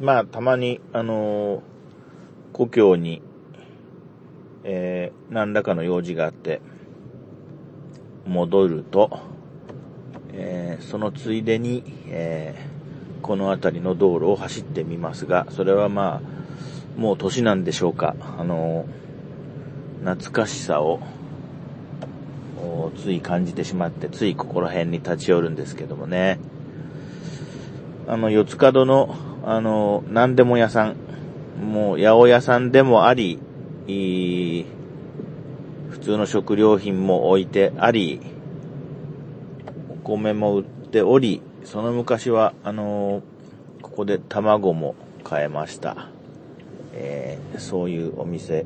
まあ、たまに、あのー故郷に、えー何らかの用事があって、戻ると、えーそのついでに、えーこの辺りの道路を走ってみますが、それはまあ、もう年なんでしょうか。あの懐かしさを、つい感じてしまって、ついここら辺に立ち寄るんですけどもね。あの、四つ角の、あの、何でも屋さん、もう、八百屋さんでもあり、いい普通の食料品も置いてあり、お米も売っており、その昔は、あのここで卵も買えました。えーそういうお店。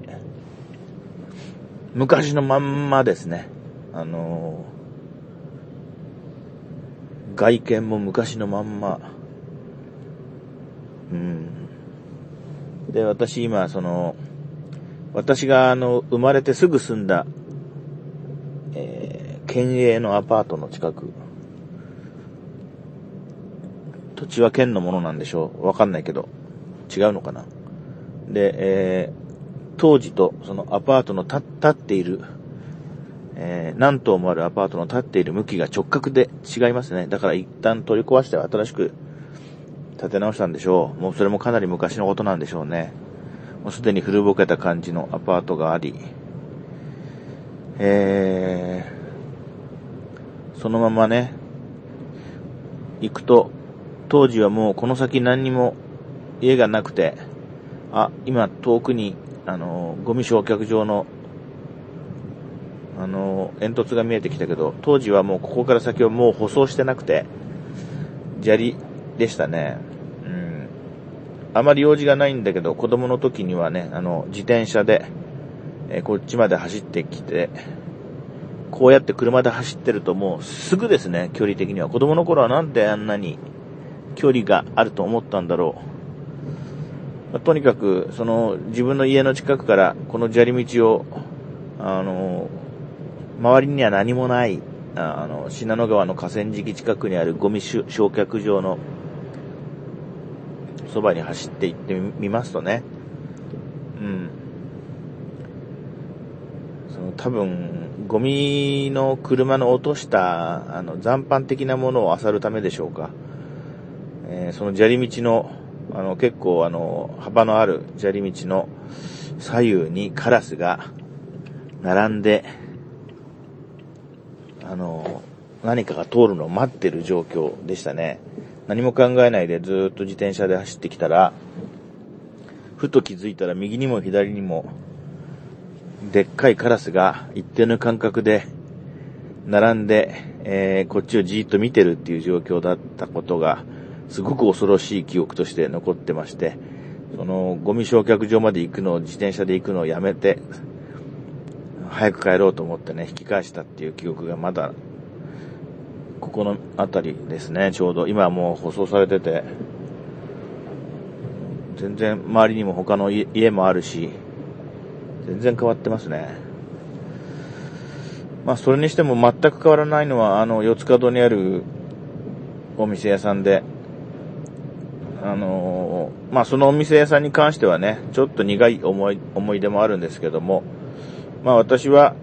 昔のまんまですね。あの外見も昔のまんま。うん。で、私今、その、私があの、生まれてすぐ住んだ、えー、県営のアパートの近く。土地は県のものなんでしょうわかんないけど。違うのかなで、えー、当時とそのアパートの立っている、えー、何棟もあるアパートの立っている向きが直角で違いますね。だから一旦取り壊して新しく建て直したんでしょう。もうそれもかなり昔のことなんでしょうね。もうすでに古ぼけた感じのアパートがあり、えー、そのままね、行くと、当時はもうこの先何にも家がなくて、あ、今遠くに、あの、ゴミ焼却場の、あの、煙突が見えてきたけど、当時はもうここから先はもう舗装してなくて、砂利でしたね。うん。あまり用事がないんだけど、子供の時にはね、あの、自転車で、えーこっちまで走ってきて、こうやって車で走ってるともうすぐですね、距離的には。子供の頃はなんであんなに距離があると思ったんだろう。まあとにかく、その自分の家の近くからこの砂利道を、あの、周りには何もない、ああの、信濃川の河川敷近くにあるゴミ焼却場のそばに走って行ってみますとね、うん。その多分、ゴミの車の落とした、あの、残飯的なものを漁るためでしょうか。えーその砂利道の、あの、結構あの、幅のある砂利道の左右にカラスが並んで、あの、何かが通るのを待ってる状況でしたね。何も考えないでずっと自転車で走ってきたら、ふと気づいたら右にも左にも、でっかいカラスが一定の間隔で並んで、えーこっちをじーっと見てるっていう状況だったことが、すごく恐ろしい記憶として残ってまして、そのゴミ焼却場まで行くのを自転車で行くのをやめて、早く帰ろうと思ってね、引き返したっていう記憶がまだ、ここの辺りですね、ちょうど。今はもう舗装されてて、全然周りにも他の家もあるし、全然変わってますね。まあ、それにしても全く変わらないのは、あの、四つ角にあるお店屋さんで、あのーまあ、そのお店屋さんに関してはね、ちょっと苦い思い、思い出もあるんですけども、まあ、私は、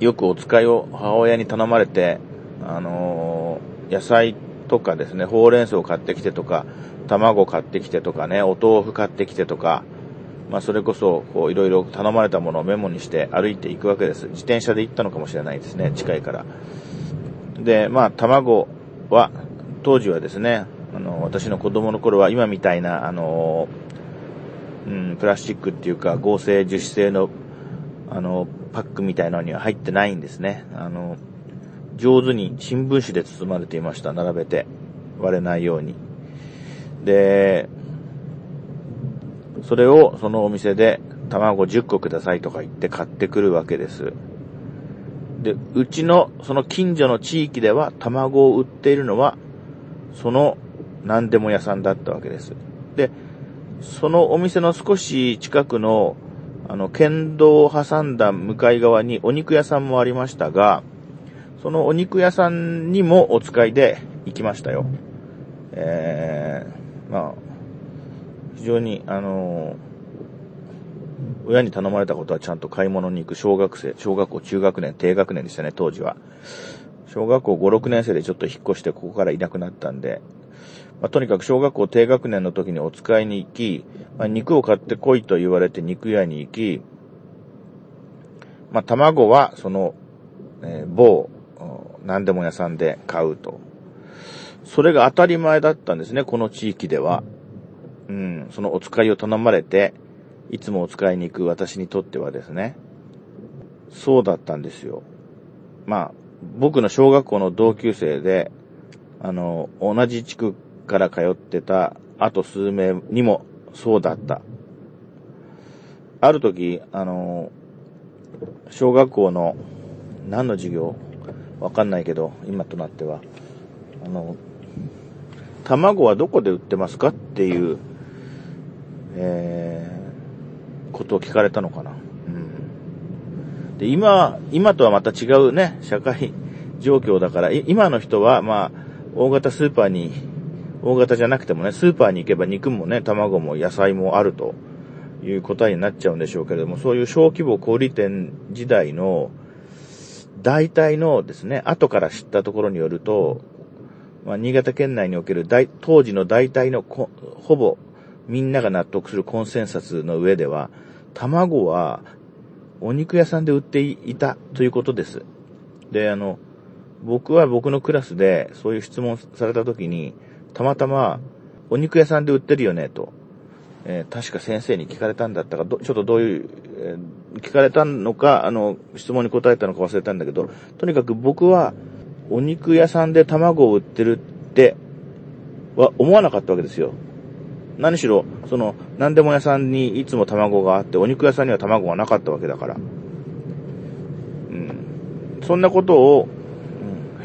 よくお使いを母親に頼まれて、あのー野菜とかですね、ほうれん草を買ってきてとか、卵買ってきてとかね、お豆腐買ってきてとか、まあ、それこそ、こう、いろいろ頼まれたものをメモにして歩いていくわけです。自転車で行ったのかもしれないですね、近いから。で、まあ、卵は、当時はですね、あの、私の子供の頃は今みたいな、あの、うん、プラスチックっていうか合成樹脂製の、あの、パックみたいなのには入ってないんですね。あの、上手に新聞紙で包まれていました、並べて。割れないように。で、それをそのお店で卵10個くださいとか言って買ってくるわけです。で、うちのその近所の地域では卵を売っているのはその何でも屋さんだったわけです。で、そのお店の少し近くのあの県道を挟んだ向かい側にお肉屋さんもありましたが、そのお肉屋さんにもお使いで行きましたよ。えー、まあ、非常に、あの親に頼まれたことはちゃんと買い物に行く小学生、小学校中学年、低学年でしたね、当時は。小学校5、6年生でちょっと引っ越してここからいなくなったんで、まあ、とにかく小学校低学年の時にお使いに行き、まあ、肉を買ってこいと言われて肉屋に行き、まあ、卵はその、えー、某、何でも屋さんで買うと。それが当たり前だったんですね、この地域では。うん、そのお使いを頼まれて、いつもお使いに行く私にとってはですね、そうだったんですよ。まあ、僕の小学校の同級生で、あの、同じ地区から通ってたあと数名にもそうだった。ある時、あの、小学校の何の授業わかんないけど、今となっては、あの、卵はどこで売ってますかっていう、えー、ことを聞かれたのかな。うんで、今、今とはまた違うね、社会状況だから、今の人は、まあ、大型スーパーに、大型じゃなくてもね、スーパーに行けば肉もね、卵も野菜もあるという答えになっちゃうんでしょうけれども、そういう小規模小売店時代の、大体のですね、後から知ったところによると、まあ、新潟県内における大当時の大体のほぼみんなが納得するコンセンサスの上では、卵はお肉屋さんで売っていたということです。で、あの、僕は僕のクラスでそういう質問された時に、たまたま、お肉屋さんで売ってるよね、と。えー、確か先生に聞かれたんだったか、ちょっとどういう、えー、聞かれたのか、あの、質問に答えたのか忘れたんだけど、とにかく僕は、お肉屋さんで卵を売ってるっては思わなかったわけですよ。何しろ、その、何でも屋さんにいつも卵があって、お肉屋さんには卵がなかったわけだから。うん。そんなことを、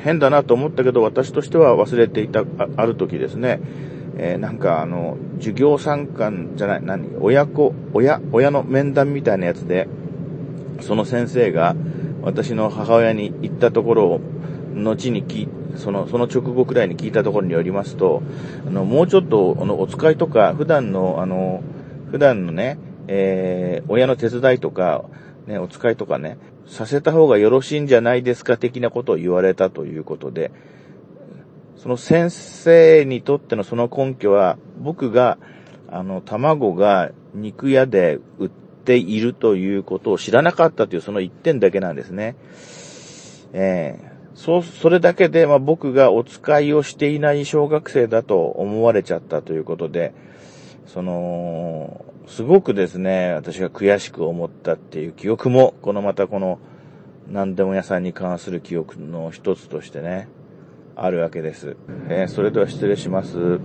変だなと思ったけど、私としては忘れていた、あある時ですね、えー、なんかあの、授業参観じゃない、何？親子、親、親の面談みたいなやつで、その先生が私の母親に言ったところを、後に聞その、その直後くらいに聞いたところによりますと、あの、もうちょっと、あの、お使いとか、普段の、あの、普段のね、えー、親の手伝いとか、ね、お使いとかね、させた方がよろしいんじゃないですか的なことを言われたということで、その先生にとってのその根拠は、僕が、あの、卵が肉屋で売っているということを知らなかったというその一点だけなんですね。えーそう、それだけで、まあ、僕がお使いをしていない小学生だと思われちゃったということで、その、すごくですね、私が悔しく思ったっていう記憶も、このまたこの、何でも屋さんに関する記憶の一つとしてね、あるわけです。えー、それでは失礼します。